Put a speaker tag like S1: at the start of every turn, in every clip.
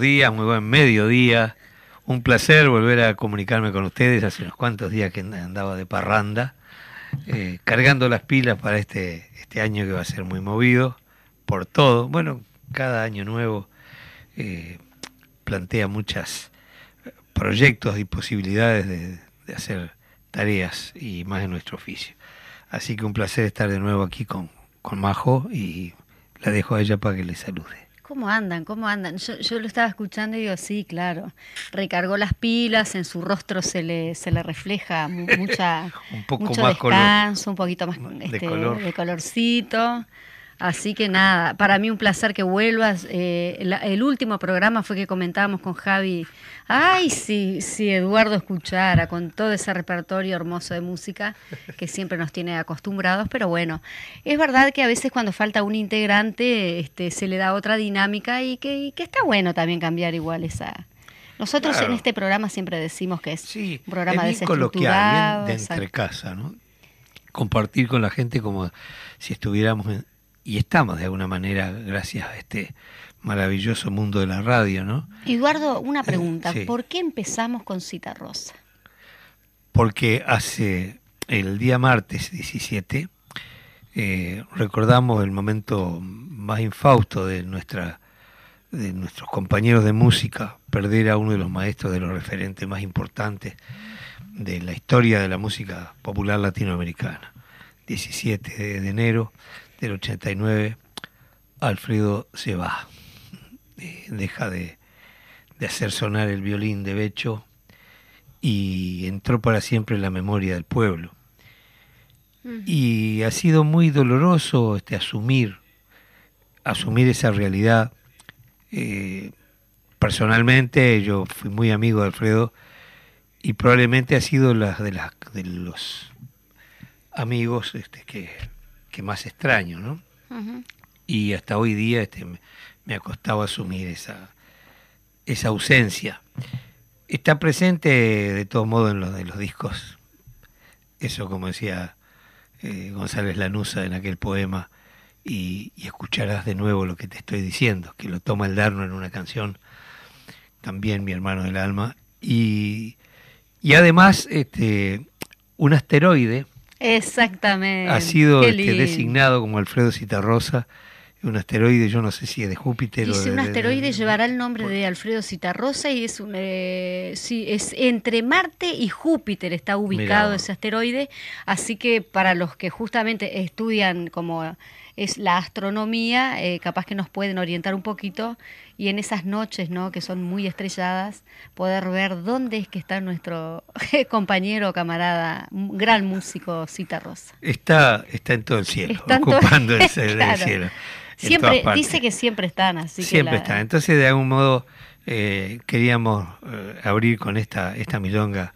S1: Buenos días, muy buen mediodía. Un placer volver a comunicarme con ustedes. Hace unos cuantos días que andaba de parranda, eh, cargando las pilas para este, este año que va a ser muy movido por todo. Bueno, cada año nuevo eh, plantea muchos proyectos y posibilidades de, de hacer tareas y más en nuestro oficio. Así que un placer estar de nuevo aquí con, con Majo y la dejo a ella para que le salude.
S2: ¿Cómo andan? ¿Cómo andan? Yo, lo estaba escuchando y digo, sí, claro. Recargó las pilas, en su rostro se le, se le refleja mucha, un poco mucho más descanso, un poquito más de, este, de colorcito. Así que nada, para mí un placer que vuelvas. Eh, el último programa fue que comentábamos con Javi, ay, si, si Eduardo escuchara con todo ese repertorio hermoso de música que siempre nos tiene acostumbrados, pero bueno, es verdad que a veces cuando falta un integrante este, se le da otra dinámica y que, está bueno también cambiar igual esa... Nosotros en este programa siempre decimos que es un programa
S1: es coloquial, bien de entre casa, ¿no? Compartir con la gente como si estuviéramos en, y estamos de alguna manera gracias a este maravilloso mundo de la radio, ¿no?
S2: Eduardo, una eh, pregunta, ¿por qué empezamos con Cita Rosa?
S1: Porque hace el día martes 17 eh, recordamos el momento más infausto de nuestra de nuestros compañeros de música, perder a uno de los maestros de los referentes más importantes de la historia de la música popular latinoamericana. 17 de enero del 89, Alfredo se va, eh, deja de, hacer sonar el violín de Becho y entró para siempre en la memoria del pueblo. Y ha sido muy doloroso este, asumir, asumir esa realidad. Eh, personalmente yo fui muy amigo de Alfredo y probablemente ha sido la, de, las de los amigos este, que que más extraño, ¿no? Y hasta hoy día este, me, ha costado asumir esa, esa ausencia. Está presente de todos modos en los, de los discos. Eso, como decía eh, González Lanusa en aquel poema, y, escucharás de nuevo lo que te estoy diciendo, que lo toma el Darno en una canción, también mi hermano del alma. Y, y además, este, un asteroide
S2: Exactamente.
S1: Ha sido este, designado como Alfredo Citarrosa, un asteroide, yo no sé si es de Júpiter
S2: o de, un asteroide llevará el nombre de Alfredo Citarrosa y es un, eh, sí, es entre Marte y Júpiter está ubicado ese asteroide, así que para los que justamente estudian como es la astronomía, eh, capaz que nos pueden orientar un poquito y en esas noches, ¿no? que son muy estrelladas, poder ver dónde es que está nuestro compañero, camarada, gran músico Cita Rosa.
S1: Está, está en todo el cielo, ocupando el, cielo.
S2: Siempre, dice que siempre están, así
S1: siempre están. Entonces, de algún modo, eh, queríamos eh, abrir con esta, esta milonga,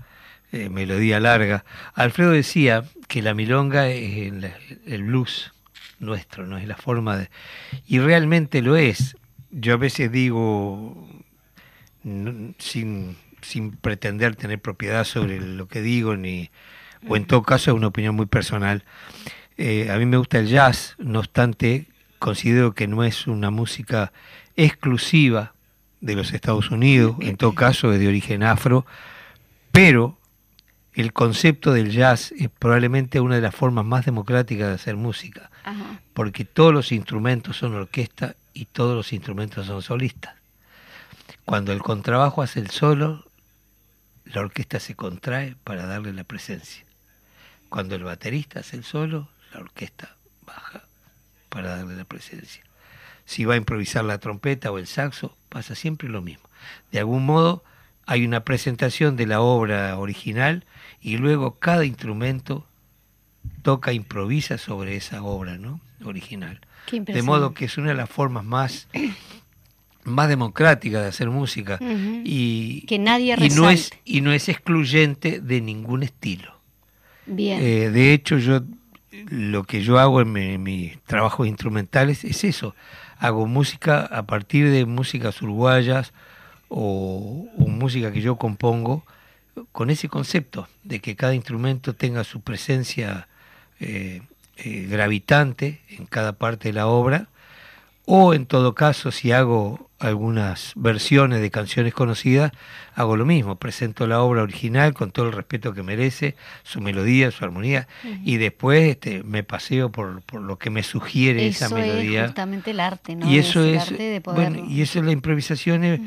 S1: melodía larga. Alfredo decía que la milonga es el blues nuestro, no es la forma de... Y realmente lo es. Yo a veces digo, sin, sin pretender tener propiedad sobre lo que digo, ni, o en todo caso es una opinión muy personal, eh, a mí me gusta el jazz, no obstante, considero que no es una música exclusiva de los Estados Unidos, en todo caso es de origen afro, pero el concepto del jazz es probablemente una de las formas más democráticas de hacer música, porque todos los instrumentos son orquesta y todos los instrumentos son solistas. Cuando el contrabajo hace el solo, la orquesta se contrae para darle la presencia. Cuando el baterista hace el solo, la orquesta baja para darle la presencia. Si va a improvisar la trompeta o el saxo, pasa siempre lo mismo. De algún modo hay una presentación de la obra original y luego cada instrumento toca, improvisa sobre esa obra ¿no? original. De modo que es una de las formas más, más democráticas de hacer música y,
S2: que nadie
S1: y no es y no es excluyente de ningún estilo.
S2: Bien.
S1: Eh, de hecho, yo lo que yo hago en mis trabajos instrumentales es eso. Hago música a partir de músicas uruguayas o, música que yo compongo con ese concepto de que cada instrumento tenga su presencia eh, eh, gravitante en cada parte de la obra o en todo caso, si hago algunas versiones de canciones conocidas, hago lo mismo, presento la obra original con todo el respeto que merece, su melodía, su armonía, y después este, me paseo por, por, lo que me sugiere esa melodía.
S2: Es justamente el arte, ¿no?
S1: Y eso es, bueno, y eso es la improvisación. Eh,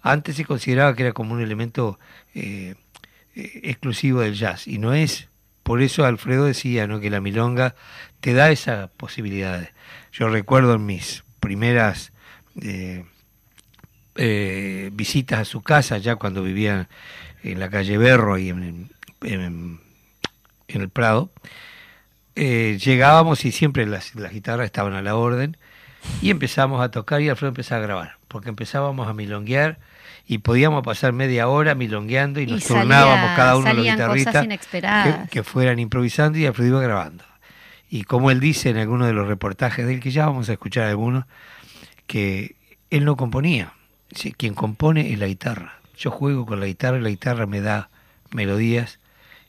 S1: antes se consideraba que era como un elemento eh, eh, exclusivo del jazz, y no es. Por eso Alfredo decía ¿no? que la milonga te da esa posibilidad. Yo recuerdo en mis primeras eh, eh, visitas a su casa, ya cuando vivía en la calle Berro y en, el Prado, eh, llegábamos y siempre las, guitarras estaban a la orden y empezamos a tocar y Alfredo empezaba a grabar, porque empezábamos a milonguear y podíamos pasar media hora milongueando y nos turnábamos cada uno de los guitarristas que, que, fueran improvisando y Alfredo iba grabando. Y como él dice en alguno de los reportajes de él, que ya vamos a escuchar algunos, que él no componía. Quien compone es la guitarra. Yo juego con la guitarra y la guitarra me da melodías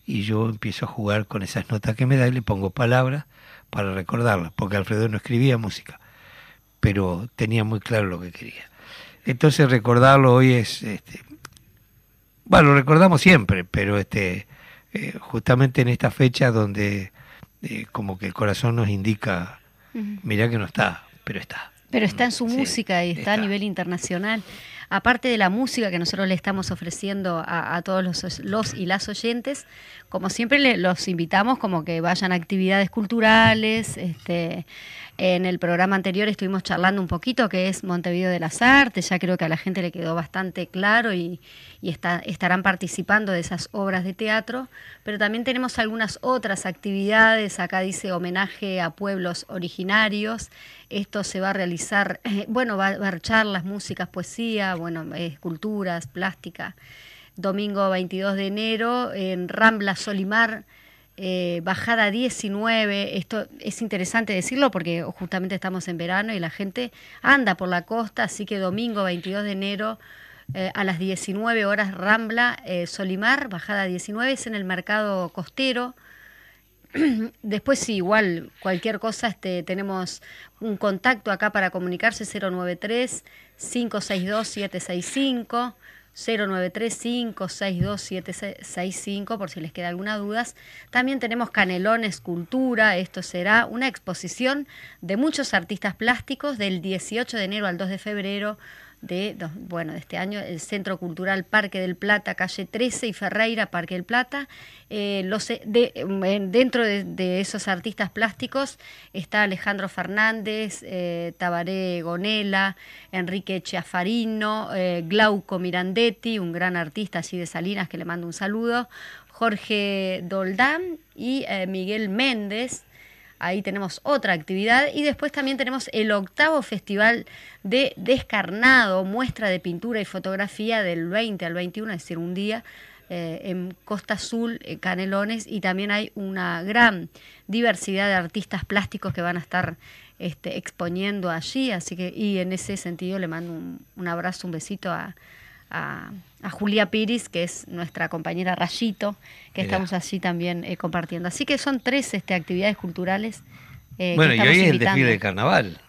S1: y yo empiezo a jugar con esas notas que me da y le pongo palabras para recordarlas, porque Alfredo no escribía música, pero tenía muy claro lo que quería. Entonces recordarlo hoy es, este, bueno, lo recordamos siempre, pero este, eh, justamente en esta fecha donde eh, como que el corazón nos indica, mira que no está, pero está.
S2: Pero está en su música y está, a nivel internacional. Aparte de la música que nosotros le estamos ofreciendo a, todos los, los, y las oyentes, como siempre los invitamos como que vayan a actividades culturales, este, en el programa anterior estuvimos charlando un poquito que es Montevideo de las Artes, ya creo que a la gente le quedó bastante claro y, estarán participando de esas obras de teatro, pero también tenemos algunas otras actividades, acá dice homenaje a pueblos originarios, esto se va a realizar, bueno, va a haber charlas, músicas, poesía, bueno, esculturas, plástica, domingo 22 de enero en Rambla Solimar, eh, bajada 19, esto es interesante decirlo porque justamente estamos en verano y la gente anda por la costa, así que domingo 22 de enero eh, a las 19 horas Rambla, eh, Solimar, bajada 19, es en el mercado costero. Después sí, igual cualquier cosa, este, tenemos un contacto acá para comunicarse 093 562 765 093562765 por si les queda alguna duda. También tenemos Canelones Cultura, esto será una exposición de muchos artistas plásticos del 18 de enero al 2 de febrero de, bueno, de este año, el Centro Cultural Parque del Plata, calle 13 y Ferreira, Parque del Plata. Eh, los, de, dentro de, esos artistas plásticos está Alejandro Fernández, eh, Tabaré Gonela, Enrique Chiafarino, eh, Glauco Mirandetti, un gran artista así de Salinas que le mando un saludo, Jorge Doldán y eh, Miguel Méndez ahí tenemos otra actividad. Y después también tenemos el octavo festival de descarnado, muestra de pintura y fotografía del 20 al 21, es decir, un día eh, en Costa Azul, Canelones, y también hay una gran diversidad de artistas plásticos que van a estar este, exponiendo allí, así que, y en ese sentido le mando un abrazo, un besito a, a, Julia Piris, que es nuestra compañera Rayito, que estamos allí también eh, compartiendo. Así que son tres este, actividades culturales.
S1: Eh, bueno, y hoy es el desfile de carnaval.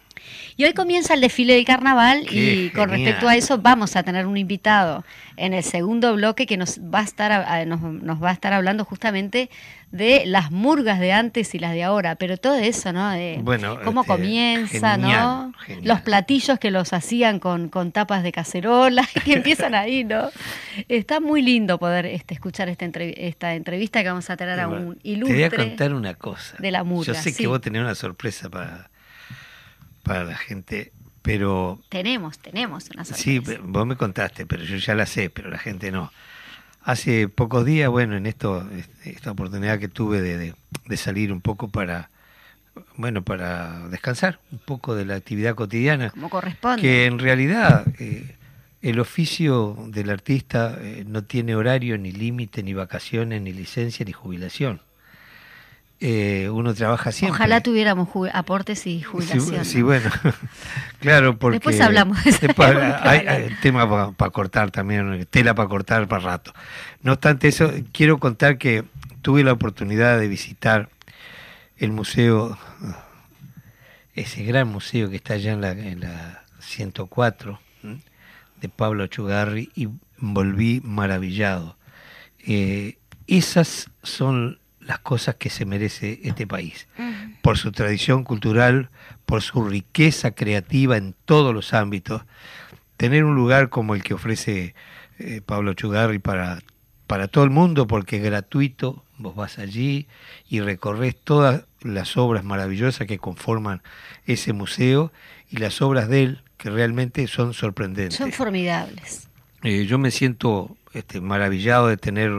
S2: Y hoy comienza el desfile del carnaval y con respecto a eso vamos a tener un invitado en el segundo bloque que nos va a estar nos, va a estar hablando justamente de las murgas de antes y las de ahora, pero todo eso, ¿no? De bueno, cómo este, comienza, ¿no? Los platillos que los hacían con, con tapas de cacerola, que empiezan ahí, ¿no? Está muy lindo poder este, escuchar esta, esta entrevista que vamos a tener a un ilustre.
S1: Te voy a contar una cosa.
S2: De la murga.
S1: Yo sé que vos tenés una sorpresa para para la gente, pero...
S2: Tenemos, tenemos una sorpresa.
S1: Sí, vos me contaste, pero yo ya la sé, pero la gente no. Hace pocos días, bueno, en esto, esta oportunidad que tuve de, salir un poco para, bueno, para descansar un poco de la actividad cotidiana.
S2: Como corresponde.
S1: Que en realidad eh, el oficio del artista eh, no tiene horario, ni límite, ni vacaciones, ni licencia, ni jubilación. Eh, uno trabaja siempre.
S2: Ojalá tuviéramos aportes y jubilación.
S1: Sí, bueno, claro, porque...
S2: Después hablamos de
S1: hay, tema para cortar también, tela para cortar para rato. No obstante eso, quiero contar que tuve la oportunidad de visitar el museo ese gran museo que está allá en la, en la 104 de Pablo Chugarri y volví maravillado. Eh, esas son las cosas que se merece este país, por su tradición cultural, por su riqueza creativa en todos los ámbitos. Tener un lugar como el que ofrece eh, Pablo Chugarri para, para todo el mundo, porque es gratuito, vos vas allí y recorres todas las obras maravillosas que conforman ese museo y las obras de él, que realmente son sorprendentes.
S2: Son formidables.
S1: Eh, yo me siento este, maravillado de tener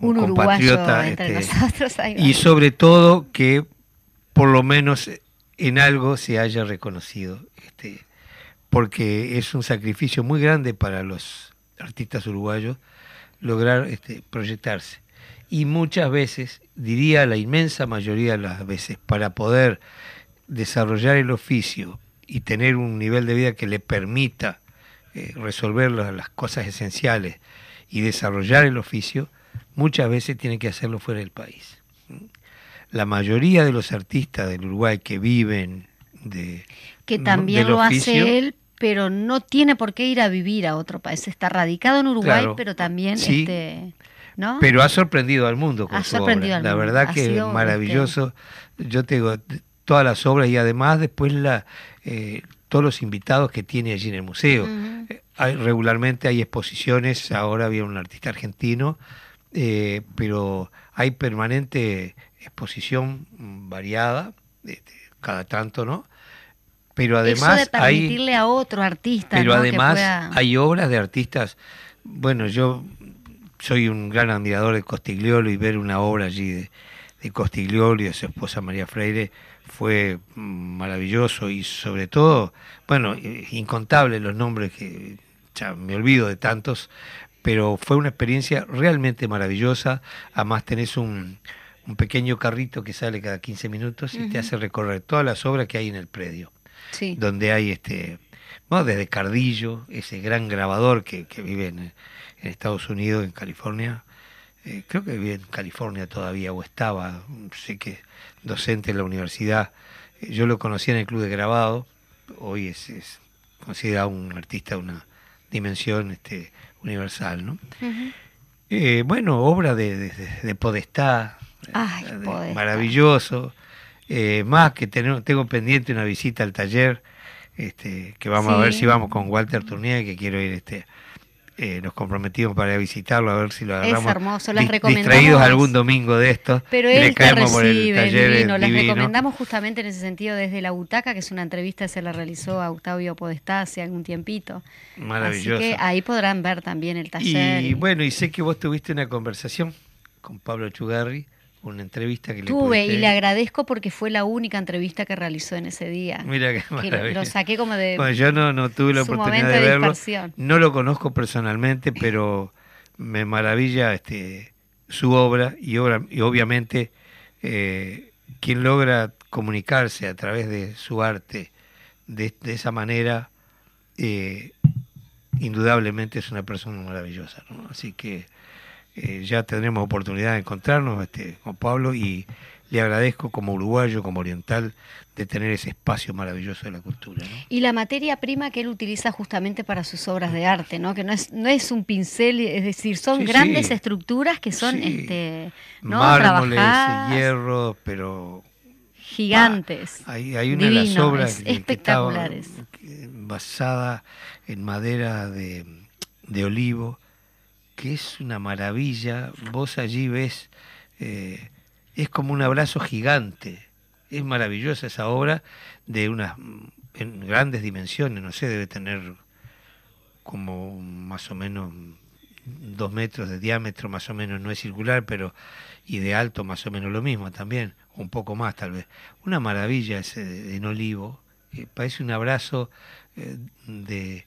S1: un, compatriota
S2: entre este, nosotros,
S1: y sobre todo que por lo menos en algo se haya reconocido, este, porque es un sacrificio muy grande para los artistas uruguayos lograr este, proyectarse. Y muchas veces, diría la inmensa mayoría de las veces, para poder desarrollar el oficio y tener un nivel de vida que le permita eh, resolver las cosas esenciales y desarrollar el oficio, muchas veces tiene que hacerlo fuera del país. La mayoría de los artistas del Uruguay que viven de...
S2: Que también lo hace él, pero no tiene por qué ir a vivir a otro país. Está radicado en Uruguay, pero también... este, ¿no?
S1: Pero ha sorprendido al mundo con su obra. la verdad que es maravilloso. Yo tengo todas las obras y además después la, eh, todos los invitados que tiene allí en el museo. Eh, hay, regularmente hay exposiciones, ahora había un artista argentino, eh, pero hay permanente exposición variada, cada tanto, ¿no? Pero además
S2: Eso de permitirle
S1: hay,
S2: a otro artista.
S1: Pero además hay obras de artistas. Bueno, yo soy un gran admirador de Costigliolo y ver una obra allí de, de Costigliolo y de su esposa María Freire fue maravilloso y sobre todo, bueno, incontables los nombres que ya me olvido de tantos, pero fue una experiencia realmente maravillosa. Además tenés un, un pequeño carrito que sale cada 15 minutos y te hace recorrer todas las obras que hay en el predio.
S2: Sí.
S1: Donde hay este, bueno, desde Cardillo, ese gran grabador que, vive en, en, Estados Unidos, en California, eh, creo que vive en California todavía o estaba, sé que docente en la universidad. Eh, yo lo conocí en el club de grabado, hoy es, es considerado un artista de una dimensión este, universal. ¿no? Eh, bueno, obra de, de, Podestá, maravilloso. más que tengo, tengo pendiente una visita al taller, este, que vamos a ver si vamos con Walter Tournier, que quiero ir este, eh, nos comprometimos para visitarlo, a ver si lo agarramos.
S2: Es hermoso, les
S1: Distraídos algún domingo de estos.
S2: Pero él te recibe, divino. Les recomendamos justamente en ese sentido desde La Butaca, que es una entrevista que se la realizó a Octavio Podestá hace algún tiempito.
S1: Maravilloso.
S2: Así que ahí podrán ver también el taller.
S1: Y, y bueno, y sé que vos tuviste una conversación con Pablo Chugarri una entrevista que le
S2: Tuve y le agradezco porque fue la única entrevista que realizó en ese día.
S1: Mira qué maravilla.
S2: lo saqué como de.
S1: Bueno, yo no, no tuve la oportunidad de, verlo. No lo conozco personalmente, pero me maravilla este su obra y, obra, y obviamente eh, quien logra comunicarse a través de su arte de, de esa manera, eh, indudablemente es una persona maravillosa. ¿no? Así que eh, ya tendremos oportunidad de encontrarnos este, con Pablo y le agradezco como uruguayo, como oriental, de tener ese espacio maravilloso de la cultura.
S2: Y la materia prima que él utiliza justamente para sus obras de arte, ¿no? que no es, no es un pincel, es decir, son grandes estructuras que son este, ¿no?
S1: mármoles, hierro, pero
S2: gigantes.
S1: hay, hay, una de las obras espectaculares. basada en madera de, de olivo que es una maravilla. Vos allí ves, eh, es como un abrazo gigante. Es maravillosa esa obra de unas en grandes dimensiones, no sé, debe tener como más o menos dos metros de diámetro, más o menos, no es circular, pero y de alto más o menos lo mismo también, un poco más tal vez. Una maravilla ese en olivo, eh, parece un abrazo eh, de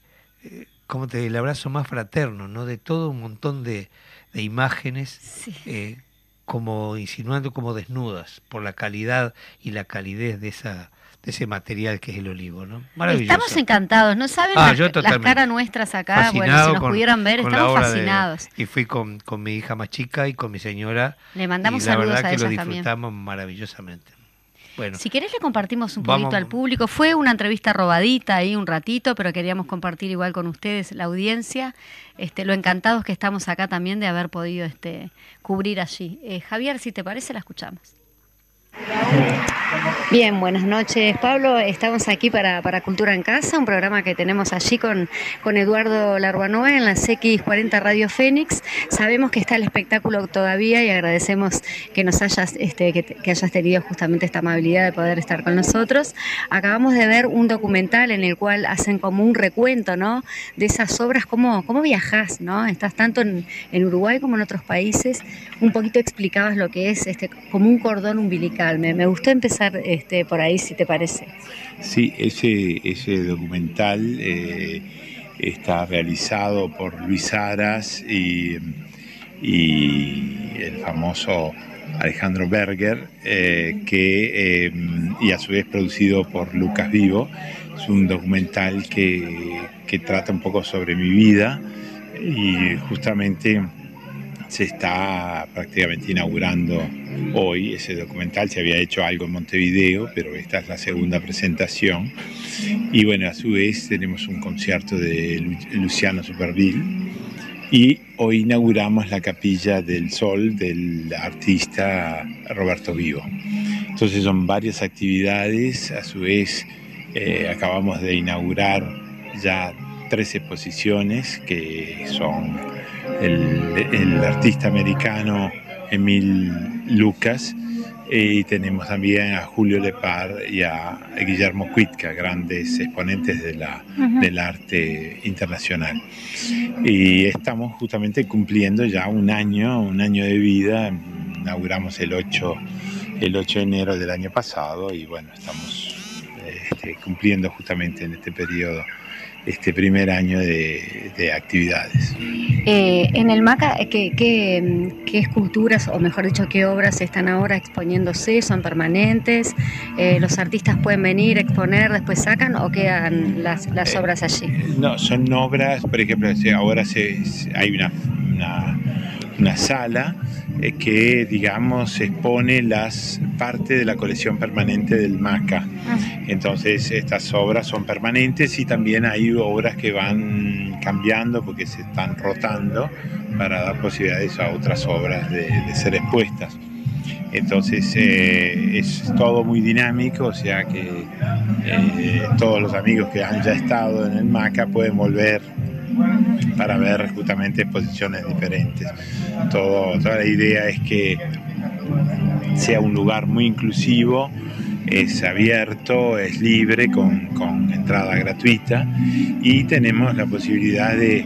S1: como te el abrazo más fraterno, ¿no? De todo un montón de, imágenes, eh, como insinuando como desnudas, por la calidad y la calidez de esa de ese material que es el olivo, ¿no?
S2: Maravilloso. Estamos encantados, ¿no saben ah, las, caras nuestras acá? Bueno, si nos pudieran ver, estamos fascinados.
S1: y fui con, con, mi hija más chica y con mi señora.
S2: Le mandamos
S1: y la
S2: saludos
S1: verdad
S2: a
S1: que lo disfrutamos maravillosamente.
S2: Bueno, si querés le compartimos un poquito al público. Fue una entrevista robadita ahí un ratito, pero queríamos compartir igual con ustedes la audiencia. Este, lo encantados que estamos acá también de haber podido este, cubrir allí. Eh, Javier, si te parece, la escuchamos. Bien, buenas noches Pablo. Estamos aquí para, Cultura en Casa, un programa que tenemos allí con, con Eduardo Larbanova en la X40 Radio Fénix. Sabemos que está el espectáculo todavía y agradecemos que nos hayas, este, que, hayas tenido justamente esta amabilidad de poder estar con nosotros. Acabamos de ver un documental en el cual hacen como un recuento ¿no? de esas obras, cómo, cómo viajás, ¿no? Estás tanto en, Uruguay como en otros países. Un poquito explicabas lo que es este, como un cordón umbilical. Me, gustó empezar este, por ahí, si te parece.
S3: Sí, ese, ese documental eh, está realizado por Luis Aras y, el famoso Alejandro Berger, eh, que, eh, y a su vez producido por Lucas Vivo. Es un documental que, que trata un poco sobre mi vida y justamente se está prácticamente inaugurando hoy ese documental. Se había hecho algo en Montevideo, pero esta es la segunda presentación. Y bueno, a su vez tenemos un concierto de Luciano Superville. Y hoy inauguramos la Capilla del Sol del artista Roberto Vivo. Entonces son varias actividades, a su vez eh, acabamos de inaugurar ya tres exposiciones que son el, artista americano Emil Lucas y tenemos también a Julio Lepar y a Guillermo Cuitca, grandes exponentes de la, del arte internacional. Y estamos justamente cumpliendo ya un año, un año de vida. Inauguramos el 8, el 8 de enero del año pasado y bueno, estamos este, cumpliendo justamente en este periodo este primer año de, actividades.
S2: Eh, en el MACA, ¿qué, ¿qué, esculturas, o mejor dicho, qué obras están ahora exponiéndose? ¿Son permanentes? Eh, ¿Los artistas pueden venir, exponer, después sacan o quedan las, las eh, obras allí?
S3: No, son obras, por ejemplo, ahora se, hay una, una sala eh, que, digamos, expone las parte de la colección permanente del MACA. Ah. Entonces, estas obras son permanentes y también hay obras que van cambiando porque se están rotando para dar posibilidades a otras obras de, ser expuestas. Entonces eh, es todo muy dinámico, o sea que eh, todos los amigos que han ya estado en el MACA pueden volver para ver justamente exposiciones diferentes. Todo, toda la idea es que sea un lugar muy inclusivo, es abierto, es libre, con, con entrada gratuita y tenemos la posibilidad de,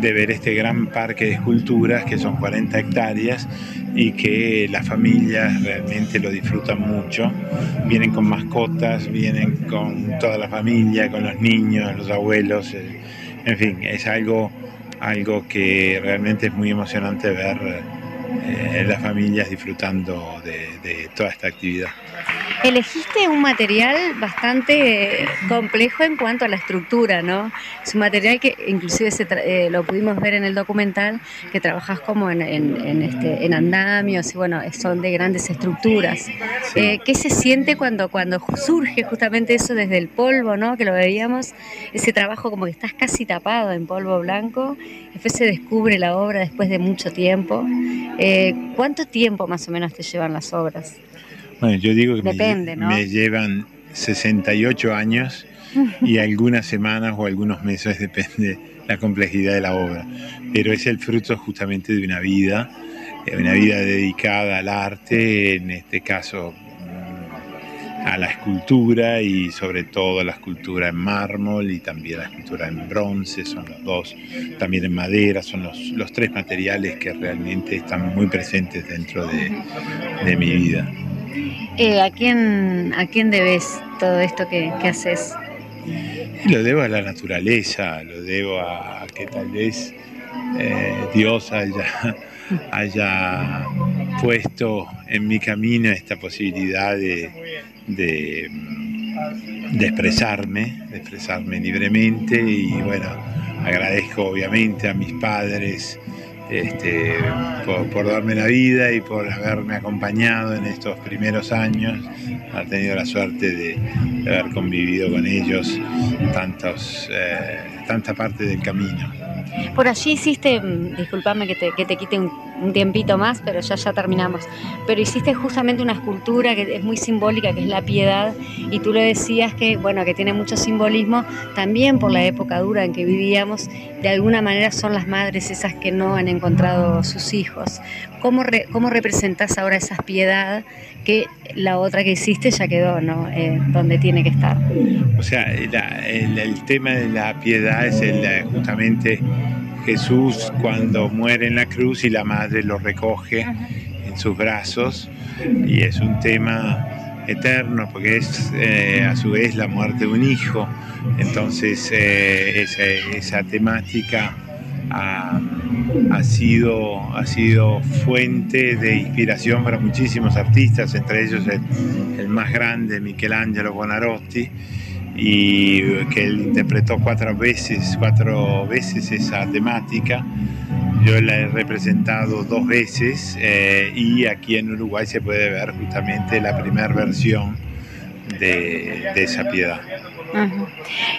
S3: de, ver este gran parque de esculturas que son 40 hectáreas y que las familias realmente lo disfrutan mucho. Vienen con mascotas, vienen con toda la familia, con los niños, los abuelos. En fin, es algo, algo que realmente es muy emocionante ver eh, las familias disfrutando de toda esta actividad.
S2: Elegiste un material bastante complejo en cuanto a la estructura, ¿no? Es un material que inclusive eh, lo pudimos ver en el documental, que trabajas como en, este, en andamios y bueno, son de grandes estructuras. Eh, ¿Qué se siente cuando, cuando surge justamente eso desde el polvo, ¿no? Que lo veíamos, ese trabajo como que estás casi tapado en polvo blanco, después se descubre la obra después de mucho tiempo. Eh, ¿Cuánto tiempo más o menos te llevan las obras?
S3: Bueno, yo digo que me, llevan 68 años y algunas semanas o algunos meses, depende la complejidad de la obra. Pero es el fruto justamente de una vida, una vida dedicada al arte, en este caso mm, a la escultura y sobre todo la escultura en mármol y también la escultura en bronce, son los dos, también en madera, son los, los tres materiales que realmente están muy presentes dentro de, de mi vida.
S2: Eh, ¿a, quién, ¿A quién debes todo esto que, haces?
S3: Lo debo a la naturaleza, lo debo a que tal vez eh, Dios haya, haya puesto en mi camino esta posibilidad de, de, de, expresarme, de expresarme libremente y bueno, agradezco obviamente a mis padres este, por, darme la vida y por haberme acompañado en estos primeros años, haber tenido la suerte de, haber convivido con ellos tantos, eh, tanta parte del camino.
S2: Por allí hiciste, mm, disculpame que te, que te quite un, tiempito más, pero ya ya terminamos, pero hiciste justamente una escultura que es muy simbólica, que es la piedad, y tú lo decías que, bueno, que tiene mucho simbolismo, también por la época dura en que vivíamos, de alguna manera son las madres esas que no han encontrado sus hijos. ¿Cómo, cómo representas ahora esa piedad que la otra que hiciste ya quedó, ¿no? Eh, donde tiene que estar.
S3: O sea, el, tema de la piedad es el, justamente Jesús cuando muere en la cruz y la madre lo recoge en sus brazos y es un tema eterno porque es eh, a su vez la muerte de un hijo. Entonces eh, esa, esa temática ha, sido, ha sido fuente de inspiración para muchísimos artistas, entre ellos el, más grande, Michelangelo Bonarotti, y que él interpretó cuatro veces, cuatro veces esa temática. Yo la he representado dos veces eh, y aquí en Uruguay se puede ver justamente la primera versión de esa piedad.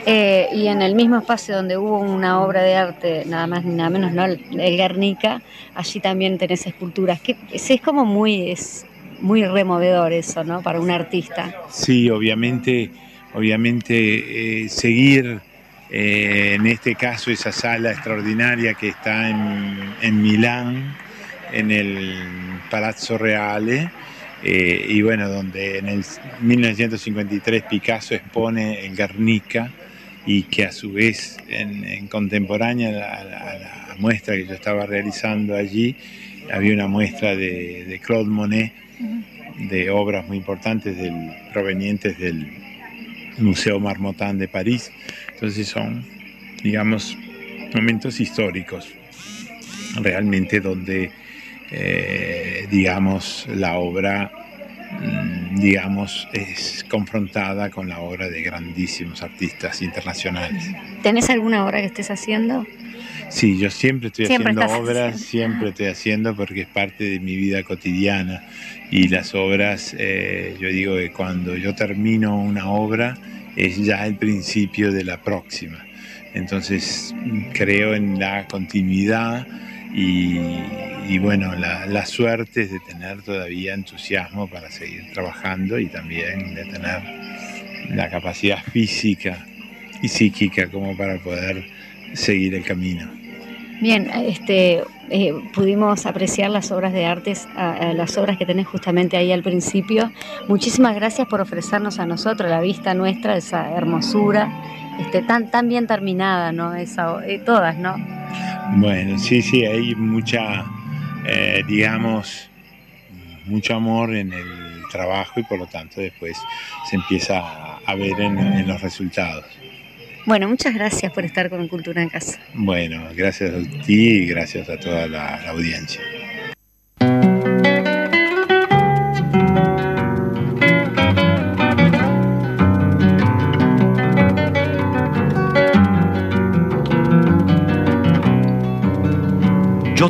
S2: Eh, y en el mismo espacio donde hubo una obra de arte, nada más ni nada menos, ¿no? el Guernica, allí también tenés esculturas. Que es, es como muy, es muy removedor eso, ¿no? Para un artista.
S3: Sí, obviamente, obviamente eh, seguir eh, en este caso esa sala extraordinaria que está en, en Milán, en el Palazzo Reale eh, y bueno, donde en el 1953 Picasso expone en Guernica y que a su vez en, contemporánea a la, muestra que yo estaba realizando allí había una muestra de, Claude Monet de obras muy importantes del, provenientes del Museo Marmottan de París. Entonces son, digamos, momentos históricos realmente donde eh, digamos, la obra, mm, digamos, es confrontada con la obra de grandísimos artistas internacionales.
S2: ¿Tenés alguna obra que estés haciendo?
S3: Sí, yo siempre estoy haciendo obras, siempre estoy haciendo porque es parte de mi vida cotidiana y las obras, eh, yo digo que cuando yo termino una obra es ya el principio de la próxima. Entonces creo en la continuidad y, bueno, la, suerte es de tener todavía entusiasmo para seguir trabajando y también de tener la capacidad física y psíquica como para poder seguir el camino.
S2: Bien, este, eh, pudimos apreciar las obras de artes, las obras que tenés justamente ahí al principio. Muchísimas gracias por ofrecernos a nosotros la vista nuestra, esa hermosura, este, tan, tan bien terminada, ¿no? Esa, eh, todas, ¿no?
S3: Bueno, sí, sí, hay mucha, eh, digamos, mucho amor en el trabajo y por lo tanto después se empieza a ver en, los resultados.
S2: Bueno, muchas gracias por estar con Cultura en Casa.
S3: Bueno, gracias a ti y gracias a toda la audiencia.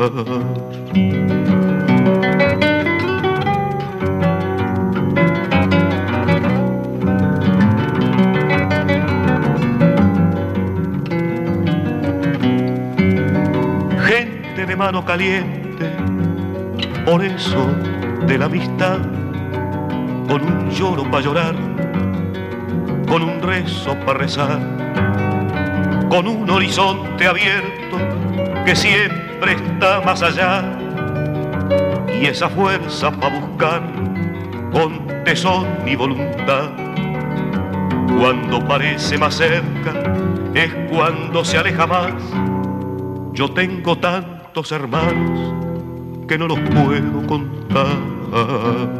S4: Gente de mano caliente, por eso de la amistad, con un lloro para llorar, con un rezo para rezar, con un horizonte abierto que siempre está más allá y esa fuerza para buscar con tesón y voluntad. Cuando parece más cerca es cuando se aleja más. Yo tengo tantos hermanos que no los puedo contar.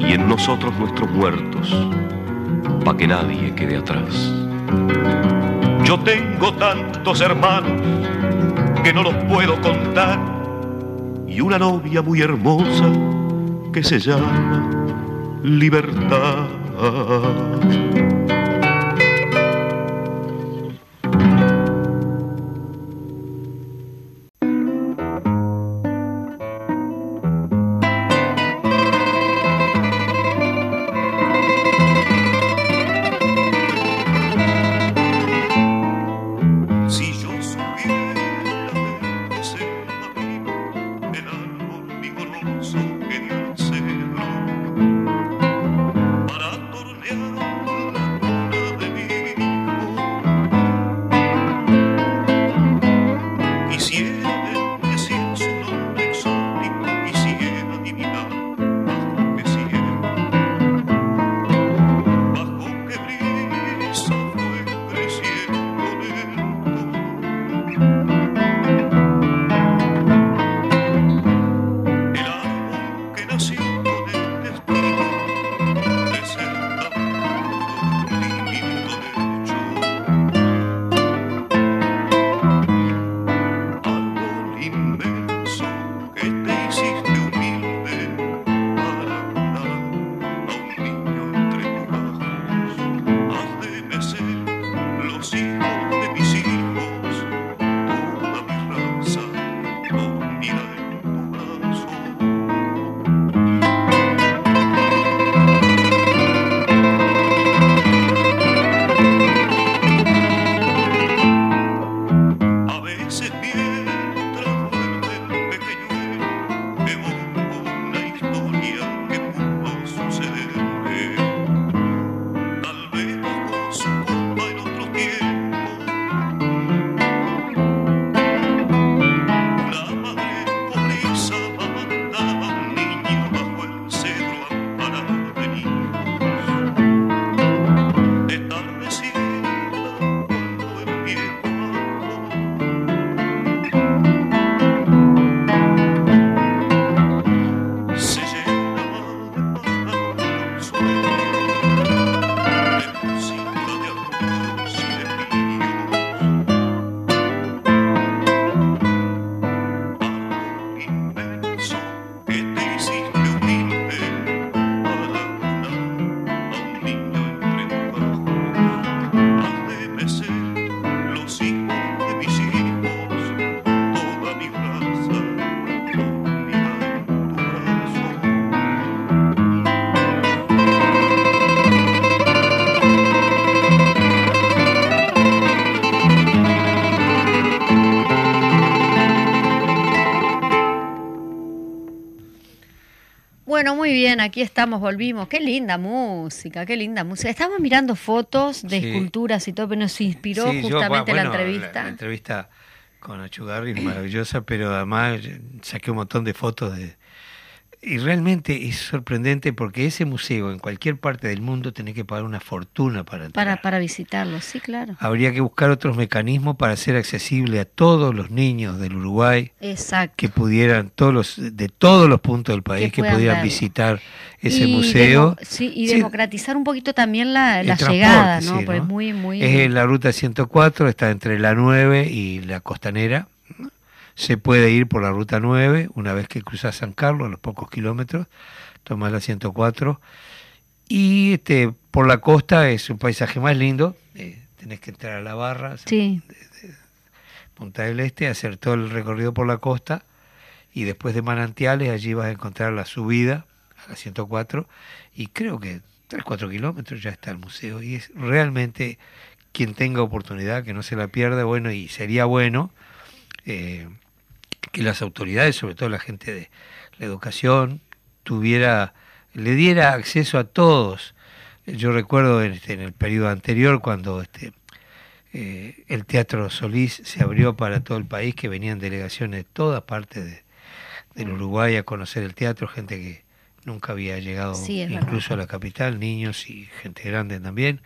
S4: y en nosotros nuestros muertos, pa' que nadie quede atrás. Yo tengo tantos hermanos que no los puedo contar y una novia muy hermosa que se llama libertad.
S2: Muy bien, aquí estamos, volvimos. Qué linda música, qué linda música. Estamos mirando fotos de esculturas y todo, pero nos inspiró justamente la entrevista.
S1: La, entrevista con Achugarri es maravillosa, pero además saqué un montón de fotos de, y realmente es sorprendente porque ese museo en cualquier parte del mundo tiene que pagar una fortuna para entrar.
S2: Para, para visitarlo, sí, claro.
S1: Habría que buscar otros mecanismos para hacer accesible a todos los niños del Uruguay.
S2: Exacto.
S1: Que pudieran, todos los, de todos los puntos del país, que, pudieran visitar ese museo.
S2: sí, y democratizar un poquito también la, llegada, ¿no? Porque Es muy, muy...
S1: Es la ruta 104, está entre la 9 y la costanera se puede ir por la ruta 9, una vez que cruzas San Carlos, a los pocos kilómetros, tomas la 104. Y este, por la costa es un paisaje más lindo, eh, tenés que entrar a la barra
S2: de,
S1: Punta del Este, hacer todo el recorrido por la costa y después de Manantiales allí vas a encontrar la subida a la 104, y creo que 3, 4 kilómetros ya está el museo, y es realmente quien tenga oportunidad que no se la pierda, bueno, y sería bueno eh, que las autoridades, sobre todo la gente de la educación, tuviera, le diera acceso a todos. Yo recuerdo en, este, en el periodo anterior cuando este, eh, el Teatro Solís se abrió para todo el país, que venían delegaciones de todas partes de, del. Uruguay a conocer el teatro, gente que nunca había llegado incluso a la capital, niños y gente grande también.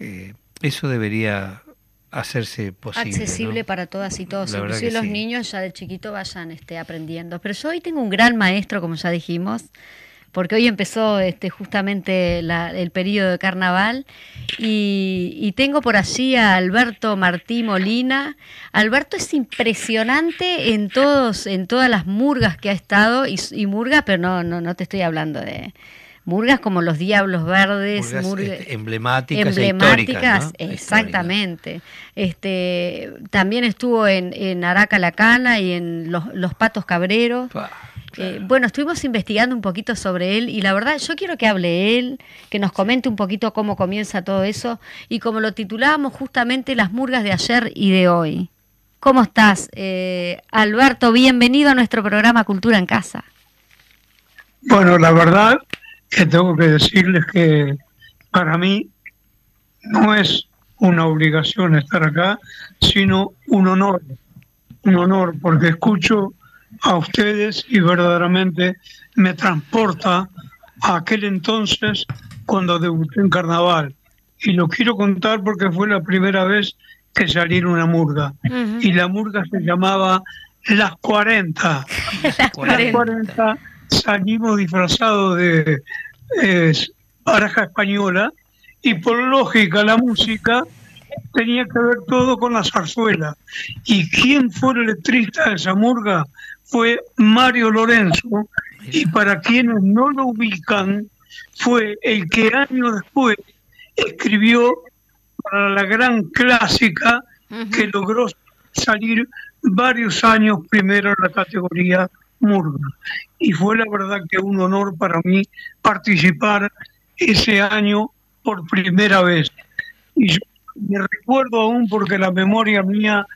S1: Eh, eso debería hacerse posible.
S2: Accesible para todas y todos, inclusive los niños ya de chiquito vayan este, aprendiendo. Pero yo hoy tengo un gran maestro, como ya dijimos, porque hoy empezó este, justamente el periodo de carnaval y, tengo por allí a Alberto Martí Molina. Alberto es impresionante en todos, en todas las murgas que ha estado y, y murga, pero no, no, no te estoy hablando de murgas como los Diablos Verdes,
S1: murgas, este, emblemáticas, e
S2: emblemáticas exactamente. Este, también estuvo en, en Araca la Cana y en Los, los Patos Cabreros. Eh, bueno, estuvimos investigando un poquito sobre él y la verdad yo quiero que hable él, que nos comente un poquito cómo comienza todo eso y como lo titulábamos justamente las murgas de ayer y de hoy. ¿Cómo estás, eh, Alberto? Bienvenido a nuestro programa Cultura en Casa.
S5: Bueno, la verdad que tengo que decirles que para mí no es una obligación estar acá, sino un honor, un honor, porque escucho a ustedes y verdaderamente me transporta a aquel entonces cuando debuté en carnaval. Y lo quiero contar porque fue la primera vez que salí en una murga. Y la murga se llamaba Las 40. Las 40 salimos disfrazados de baraja española y por lógica la música tenía que ver todo con la zarzuela. ¿Y quién fue el letrista de esa murga? Fue Mario Lorenzo, y para quienes no lo ubican, fue el que años después escribió para la gran clásica que logró salir varios años primero en la categoría Murga. Y fue la verdad que un honor para mí participar ese año por primera vez. Y me recuerdo aún porque la memoria mía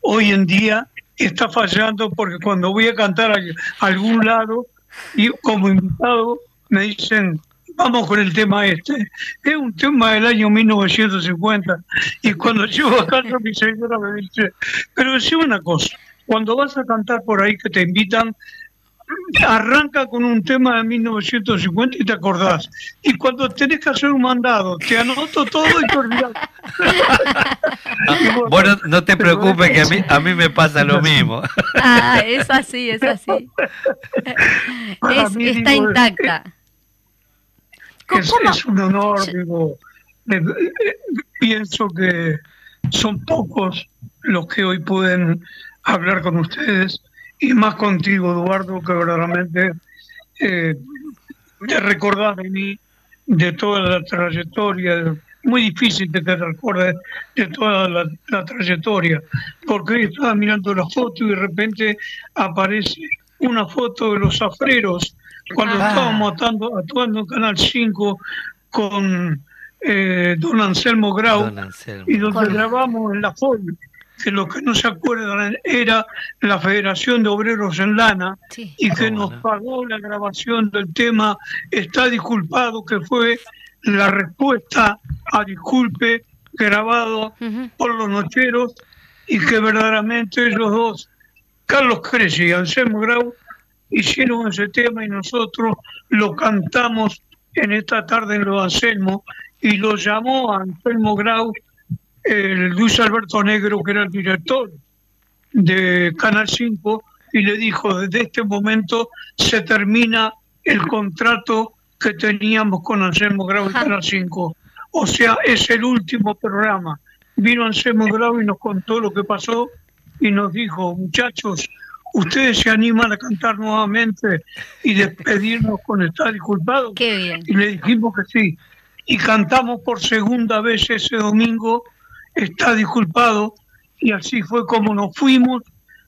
S5: hoy en día está fallando porque cuando voy a cantar a, algún lado y como invitado me dicen vamos con el tema este. Es un tema del año 1950 y cuando llego a casa mi señora me dice, pero decime una cosa, cuando vas a cantar por ahí que te invitan, arranca con un tema de 1950 y te acordás. Y cuando tenés que hacer un mandado, te anoto todo y te olvidás.
S1: bueno, no te preocupes que a mí, a mí me pasa lo mismo.
S2: ah, es así, es así. está intacta.
S5: Es, es, un honor, digo, pienso que son pocos los que hoy pueden hablar con ustedes y más contigo, Eduardo, que verdaderamente eh, te recordás de mí, de toda la trayectoria, muy difícil que te recuerdes de toda la, trayectoria, porque hoy estaba mirando la foto y de repente aparece una foto de los zafreros cuando ah. estábamos actuando en Canal 5 con eh, don Anselmo Grau y donde grabamos en la foto que lo que no se acuerdan era la Federación de Obreros en Lana y que nos pagó la grabación del tema Está disculpado, que fue la respuesta a disculpe grabado por los nocheros y que verdaderamente ellos dos, Carlos Cresci y Anselmo Grau, hicieron ese tema y nosotros lo cantamos en esta tarde en los Anselmo y lo llamó Anselmo Grau el Luis Alberto Negro, que era el director de Canal 5, y le dijo, desde este momento se termina el contrato que teníamos con Anselmo Grau y Canal 5. O sea, es el último programa. Vino Anselmo Grau y nos contó lo que pasó y nos dijo, muchachos, ustedes se animan a cantar nuevamente y despedirnos con estar disculpados. Y le dijimos que sí. Y cantamos por segunda vez ese domingo está disculpado y así fue como nos fuimos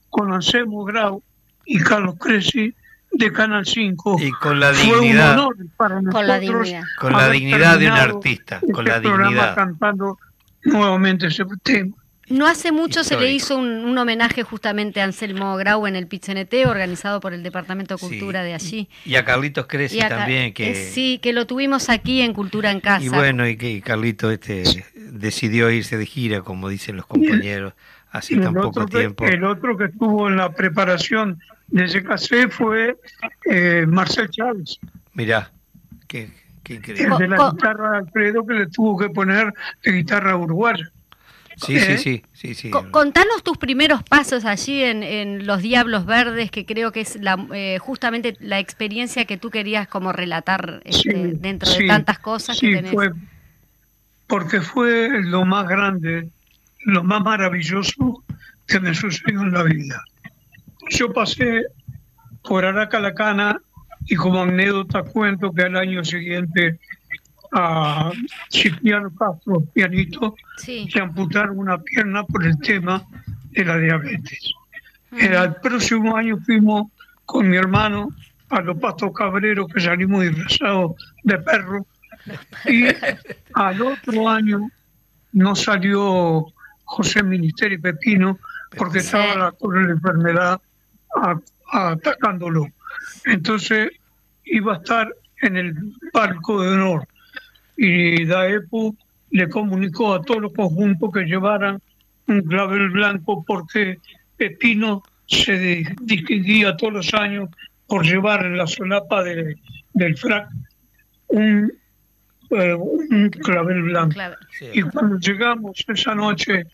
S5: con Anselmo Grau y Carlos Cresci de Canal 5.
S1: Y con la dignidad.
S5: para
S2: con la dignidad.
S1: Con la dignidad de un artista. Con la este dignidad.
S5: cantando nuevamente ese tema.
S2: No hace mucho se le hizo un, homenaje justamente a Anselmo Grau en el PITCNT, organizado por el Departamento de Cultura de allí.
S1: Y a Carlitos Cresci también. que eh,
S2: Sí, que lo tuvimos aquí en Cultura en Casa.
S1: Y bueno, y que Carlitos este, decidió irse de gira, como dicen los compañeros, hace tan poco tiempo.
S5: el otro que estuvo en la preparación de ese casé fue eh, Marcel Chávez.
S1: Mirá, qué, qué increíble.
S5: El de la guitarra de Alfredo que le tuvo que poner de guitarra uruguaya.
S1: Sí, sí, sí, sí, sí.
S2: Contanos tus primeros pasos allí en, Los Diablos Verdes, que creo que es la, eh, justamente la experiencia que tú querías como relatar este, dentro de tantas cosas que tenés.
S5: Fue, porque fue lo más grande, lo más maravilloso que me sucedió en la vida. Yo pasé por Aracalacana y como anécdota cuento que al año siguiente a Cipriano Castro, pianito, se amputaron una pierna por el tema de la diabetes. El próximo año fuimos con mi hermano a los pastos cabreros que salimos disfrazados de perro. Y al otro año no salió José Ministerio y Pepino porque estaba la, con la enfermedad atacándolo. Entonces iba a estar en el palco de honor y DAEPU le comunicó a todos los conjuntos que llevaran un clavel blanco porque Pepino se distinguía todos los años por llevar en la solapa de, del frac un, eh, un clavel blanco. Y cuando llegamos esa noche,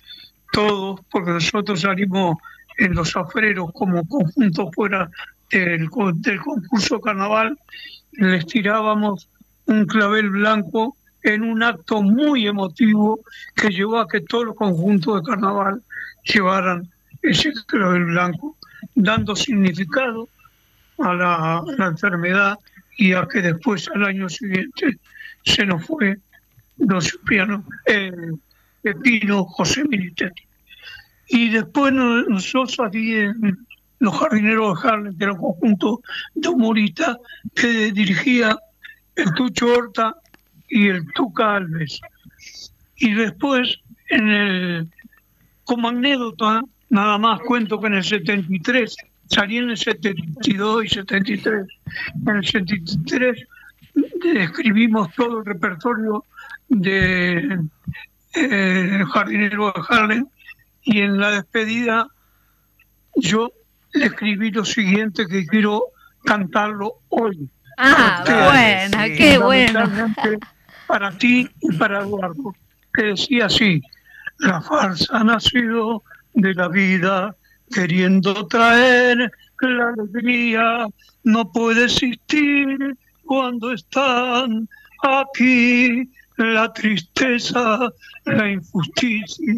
S5: todos, porque nosotros salimos en los aferos como conjunto fuera del, del concurso carnaval, les tirábamos un clavel blanco en un acto muy emotivo que llevó a que todos los conjuntos de carnaval llevaran ese clavel blanco, dando significado a la, enfermedad y a que después al año siguiente se nos fue los pianos, el Pepino José Militari. Y después nosotros aquí en Los Jardineros de Harlem, que era un conjunto de humoristas que dirigía el Tucho Horta y el Tuca Alves. Y después, en el, como anécdota, nada más cuento que en el 73, salí en el 72 y 73, en el 73 escribimos todo el repertorio de eh, Jardinero de Harlem y en la despedida yo le escribí lo siguiente que quiero cantarlo hoy.
S2: Ah, buena, qué bueno.
S5: Para ti y para Eduardo, que decía así, la farsa ha nacido de la vida queriendo traer la alegría, no puede existir cuando están aquí la tristeza, la injusticia,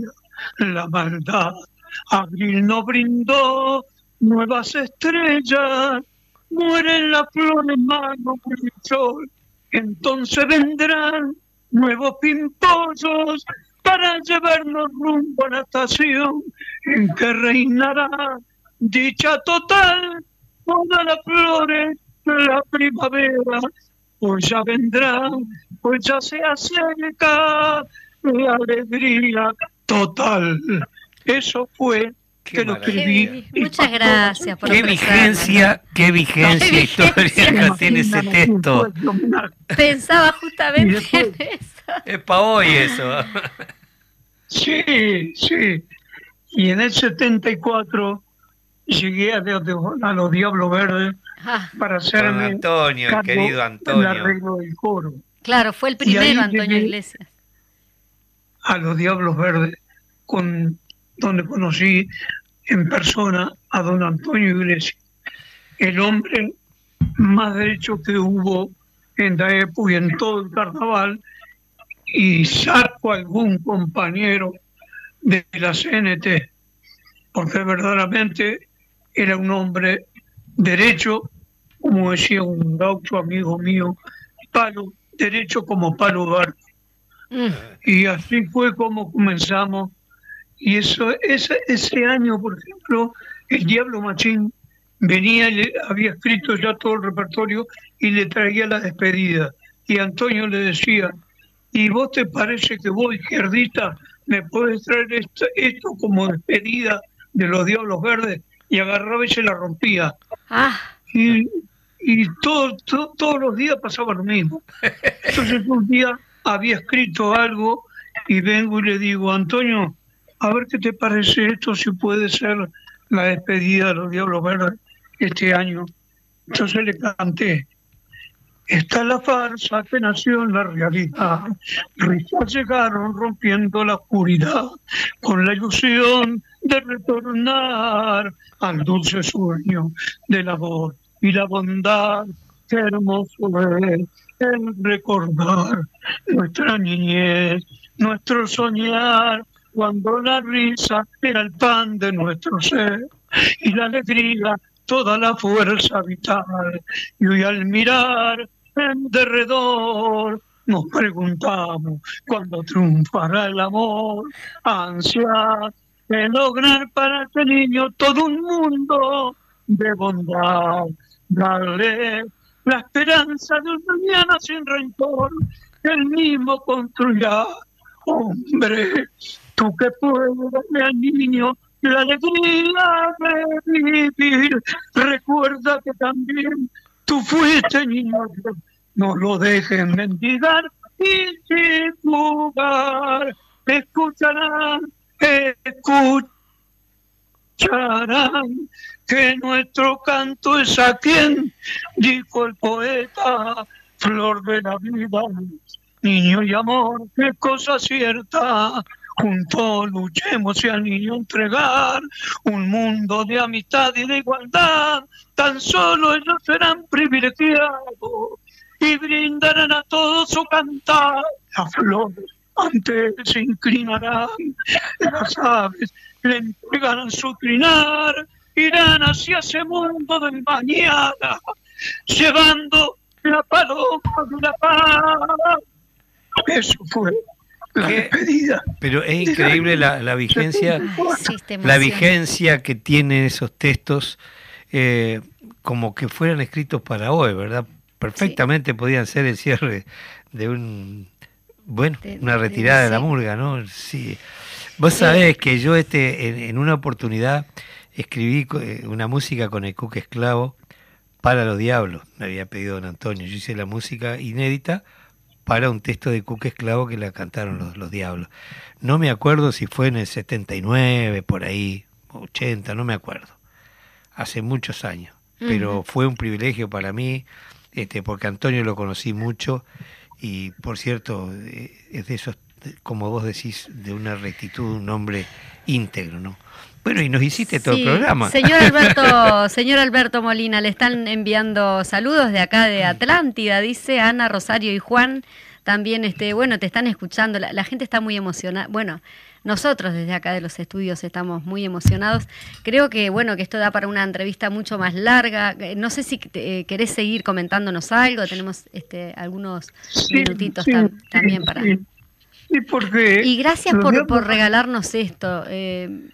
S5: la maldad. Abril no brindó nuevas estrellas mueren las flores mano por sol, entonces vendrán nuevos pimpollos para llevarnos rumbo a la estación en que reinará dicha total, todas las flores de la primavera, pues ya vendrán, pues ya se acerca la alegría total. Eso fue
S2: Muchas gracias
S1: por Qué vigencia, qué vigencia histórica tiene ese texto.
S2: Pensaba justamente en eso.
S1: Es para hoy eso.
S5: Sí, sí. Y en el 74 llegué a, los Diablos Verdes ah. para hacerme
S1: Antonio, querido Antonio. el
S5: arreglo del coro.
S2: Claro, fue el primero Antonio Iglesias.
S5: A los Diablos Verdes con donde conocí en persona a don Antonio Iglesias, el hombre más derecho que hubo en Daepu y en todo el carnaval, y saco algún compañero de la CNT, porque verdaderamente era un hombre derecho, como decía un gaucho amigo mío, palo, derecho como palo barco. Mm. Y así fue como comenzamos y eso, ese, ese año, por ejemplo, el Diablo Machín venía, y había escrito ya todo el repertorio y le traía la despedida. Y Antonio le decía, ¿y vos te parece que vos, izquierdita, me puedes traer esto, esto como despedida de los Diablos Verdes? Y agarraba y se la rompía. Ah. Y, y todo, todos los días pasaba lo mismo. Entonces un día había escrito algo y vengo y le digo, Antonio, a ver qué te parece esto, si puede ser la despedida de los Diablos Verdes este año. Entonces le canté, esta es la farsa que nació en la realidad. Risas llegaron rompiendo la oscuridad con la ilusión de retornar al dulce sueño del amor y la bondad. Qué hermoso es el recordar nuestra niñez, nuestro soñar, cuando la risa era el pan de nuestro ser y la alegría toda la fuerza vital. Y hoy al mirar en derredor nos preguntamos cuándo triunfará el amor, ansia de lograr para este niño todo un mundo de bondad, darle la esperanza de un mañana sin rencor, que él mismo construirá. Hombre, tú que puedes niño la alegría de vivir, recuerda que también tú fuiste niño no lo dejen mendigar y sin lugar escucharán, escucharán que nuestro canto es a quien dijo el poeta, flor de la vida, niño y amor, qué cosa cierta. Juntos luchemos y al niño entregar un mundo de amistad y de igualdad. Tan solo ellos serán privilegiados y brindarán a todos su cantar. Las flores antes se inclinarán, las aves le entregarán su trinar, irán hacia ese mundo del mañana, llevando la paloma de la paz. Eso fue la despedida.
S1: Pero es increíble la, la vigencia, la vigencia que tienen esos textos, eh, como que fueran escritos para hoy, ¿verdad? perfectamente podían ser el cierre de un bueno una retirada de, la murga no sí. Vos sabés que yo este en, una oportunidad escribí eh, una música con el cuque esclavo para los diablos me había pedido don Antonio. Yo hice la música inédita para un texto de cuque esclavo que la cantaron los, los diablos. No me acuerdo si fue en el 79 por ahí 80 no me acuerdo. Hace muchos años. Pero fue un privilegio para mí este, porque Antonio lo conocí mucho y por cierto eh, es de esos, como vos decís, de una rectitud, un hombre íntegro, ¿no? Bueno, y nos hiciste todo el programa.
S2: Señor Alberto, señor Alberto Molina, le están enviando saludos de acá de Atlántida, dice Ana, Rosario y Juan. También, este, bueno, te están escuchando, la gente está muy emocionada. Bueno, nosotros desde acá de los estudios estamos muy emocionados. Creo que bueno que esto da para una entrevista mucho más larga. Eh, no sé si eh, querés seguir comentándonos algo. Tenemos este, algunos minutitos también para.
S5: porque
S2: y gracias por, por, regalarnos esto. Eh,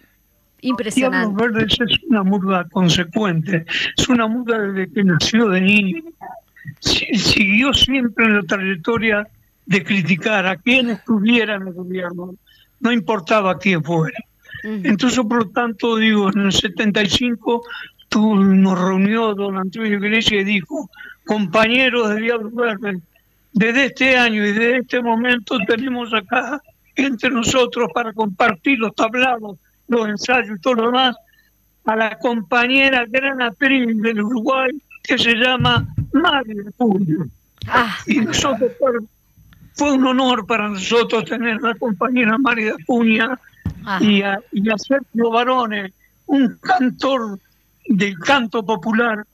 S2: impresionante.
S5: Verdes es una muda consecuente. Es una muda desde que nació de niño. Siguió siempre en la trayectoria de criticar a quien estuviera en el gobierno no importaba quién fuera. Entonces, por lo tanto, digo, en el 75 tú, nos reunió don Antonio Iglesia y dijo, compañeros de Diablo Verde, desde este año y desde este momento tenemos acá entre nosotros para compartir los tablados, los ensayos y todo lo demás, a la compañera gran actriz del Uruguay que se llama María Julio. Ah. Y nosotros fue un honor para nosotros tener a la compañera María Acuña ah. y, a, y a Sergio Barone, un cantor del canto popular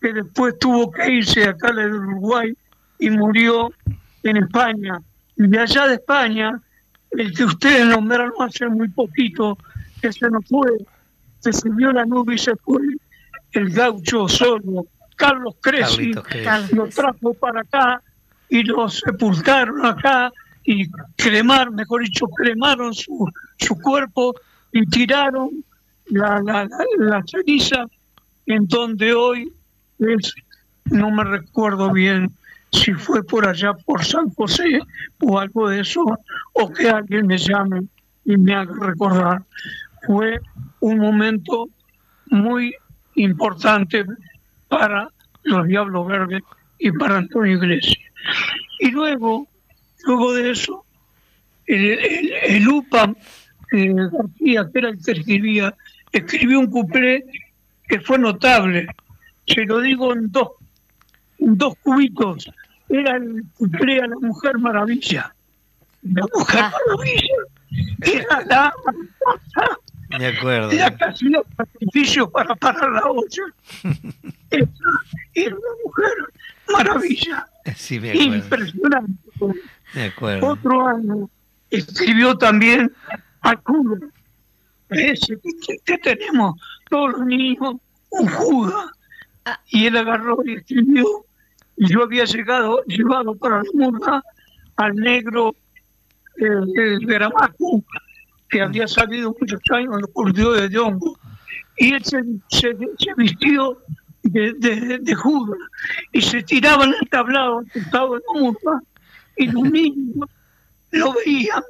S5: que después tuvo que irse acá de Uruguay y murió en España. Y de allá de España, el que ustedes nombraron hace muy poquito, que se nos fue, se subió la nube y se fue, el gaucho solo, Carlos Cresci, lo trajo para acá y lo sepultaron acá y cremaron, mejor dicho, cremaron su, su cuerpo y tiraron la, la, la, ceniza en donde hoy es, no me recuerdo bien si fue por allá por San José o algo de eso, o que alguien me llame y me haga recordar. Fue un momento muy importante para los Diablos Verdes y para Antonio Iglesias. Y luego, luego de eso, el, el, UPA eh, García, que era el que escribía, escribió un cuplé que fue notable. Se lo digo en dos, en dos cubitos. Era el cuplé a la Mujer Maravilla. La Mujer ah. Maravilla era la
S1: me acuerdo.
S5: Era casi un sacrificio para parar la olla. era una mujer maravilla.
S1: Sí, me acuerdo.
S5: Impresionante.
S1: Me acuerdo.
S5: Otro año escribió también a Cuba. Ese que, tenemos todos los niños, un Judas. Ah. Y él agarró y escribió. Y yo había llegado, llevado para la murga al negro eh, de Gramaco, que había salido muchos años en los curtidos de Yongo. Y él se, se, vistió de, de, de, Judas y se tiraba en el tablado estaba en la murga y los niños lo veían,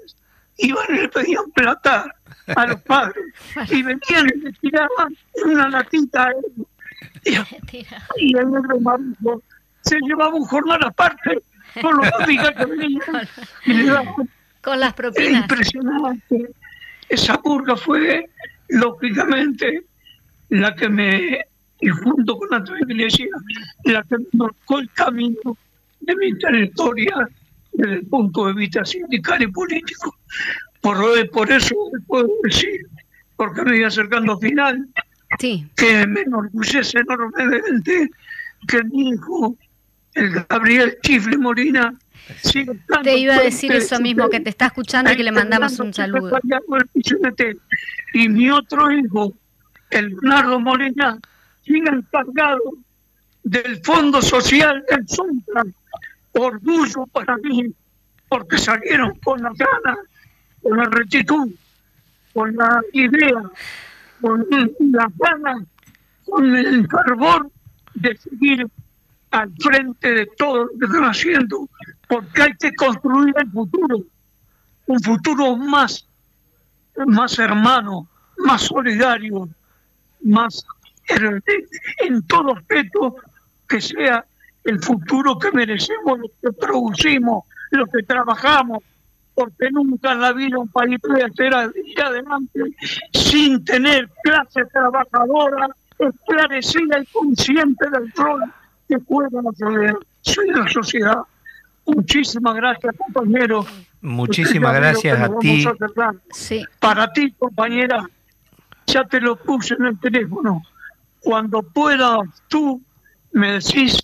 S5: iban y le pedían plata a los padres. Y venían y le tiraban una latita a ellos. Y, el negro marido se llevaba un jornal aparte con los que venían y le daban.
S2: Con las propinas.
S5: Impresionante. Esa burga fue, lógicamente, la que me, y junto con la iglesia, la que me marcó el camino de mi trayectoria desde el punto de vista sindical y político. Por, por eso puedo decir, porque me voy acercando al final, que me enorgullece enormemente que mi hijo, el Gabriel Chifle Morina,
S2: te iba a decir eso mismo, que te está escuchando y que le mandamos un saludo.
S5: Y mi otro hijo, el Leonardo Morena, sigue encargado del Fondo Social del Suntra orgullo para mí, porque salieron con la gana, con la rectitud, con la idea, con la gana, con el fervor de seguir al frente de todo lo que están haciendo, porque hay que construir el futuro, un futuro más, más hermano, más solidario, más en todo aspecto que sea el futuro que merecemos, lo que producimos, lo que trabajamos, porque nunca en la vida un país puede hacer adelante sin tener clase trabajadora esclarecida y consciente del rol que juega la sociedad. Muchísimas gracias, compañero.
S1: Muchísimas gracias a ti.
S5: Para ti, compañera, ya te lo puse en el teléfono. Cuando puedas tú me decís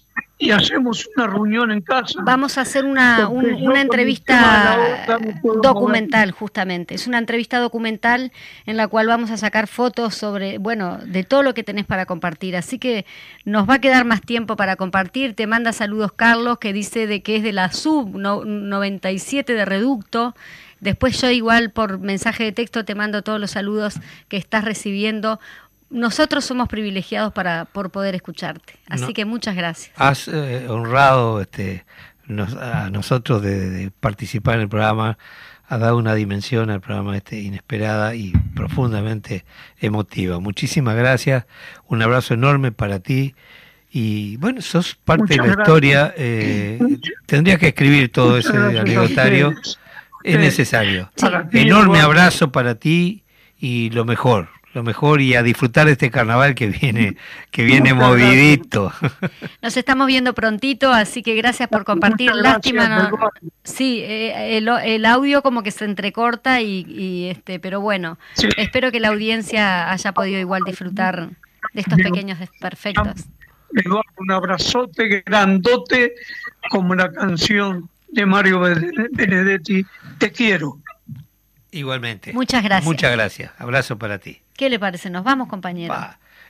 S5: y hacemos una reunión en casa.
S2: Vamos a hacer una, una entrevista documental, justamente. Es una entrevista documental en la cual vamos a sacar fotos sobre, bueno, de todo lo que tenés para compartir. Así que nos va a quedar más tiempo para compartir. Te manda saludos Carlos, que dice de que es de la sub 97 de Reducto. Después yo igual por mensaje de texto te mando todos los saludos que estás recibiendo nosotros somos privilegiados para por poder escucharte. Así que muchas gracias.
S1: Has eh, honrado este, a nosotros de, participar en el programa, ha dado una dimensión al programa este inesperada y profundamente emotiva. Muchísimas gracias, un abrazo enorme para ti. Y bueno, sos parte de la historia. Eh, tendrías que escribir todo ese anecdotario. Es necesario. Enorme abrazo para ti y lo mejor lo mejor y a disfrutar de este carnaval que viene, que viene movidito.
S2: Nos estamos viendo prontito, así que gracias por compartir. Lástima, sí, eh, el, audio como que se entrecorta y, este, pero bueno, espero que la audiencia haya podido igual disfrutar de estos pequeños desperfectos.
S5: Un abrazote grandote como la canción de Mario Benedetti, Te quiero.
S1: Igualmente.
S2: Muchas gracias.
S1: Muchas gracias. Abrazo para ti.
S2: ¿Qué le parece? Nos vamos, compañero.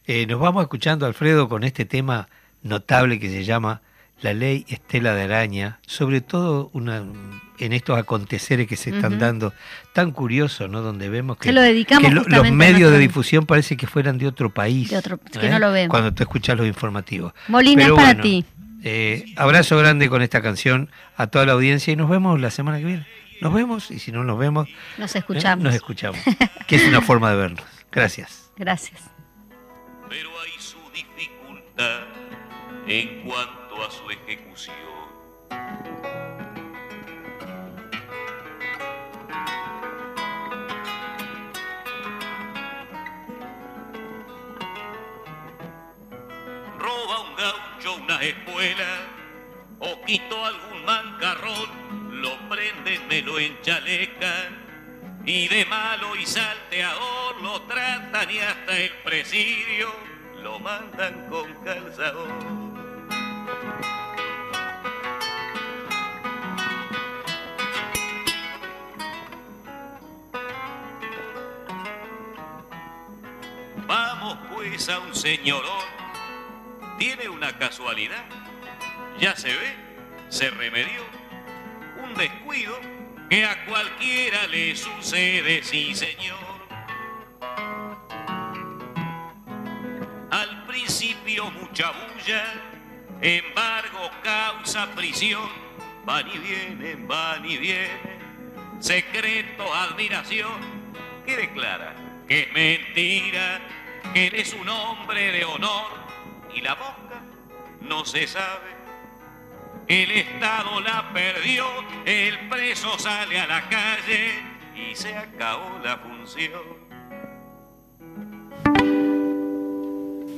S1: Eh, nos vamos escuchando, Alfredo, con este tema notable que se llama la ley Estela de Araña, sobre todo una, en estos aconteceres que se están dando, tan curioso, ¿no? Donde vemos que, los medios de difusión parece que fueran de otro país.
S2: que no lo vemos.
S1: Cuando tú escuchas los informativos.
S2: Molina, es para ti.
S1: Eh, abrazo grande con esta canción a toda la audiencia y nos vemos la semana que viene. Nos vemos y si no nos vemos,
S2: nos escuchamos.
S1: nos escuchamos, que es una forma de vernos. Gracias.
S2: Gracias.
S4: Pero hay su dificultad en cuanto a su ejecución. Roba un gaucho una espuela o quito algún mancarrón, lo prenden, me lo enchalecan y de malo y salteador lo tratan y hasta el presidio lo mandan con calzador. Vamos pues a un señorón, tiene una casualidad, ya se ve, se remedió, un descuido que a cualquiera le sucede, sí señor. Mucha bulla, embargo causa prisión, van y vienen, van y vienen, secreto, admiración, que declara que es mentira, que eres un hombre de honor. Y la boca no se sabe. El Estado la perdió, el preso sale a la calle y se acabó la función.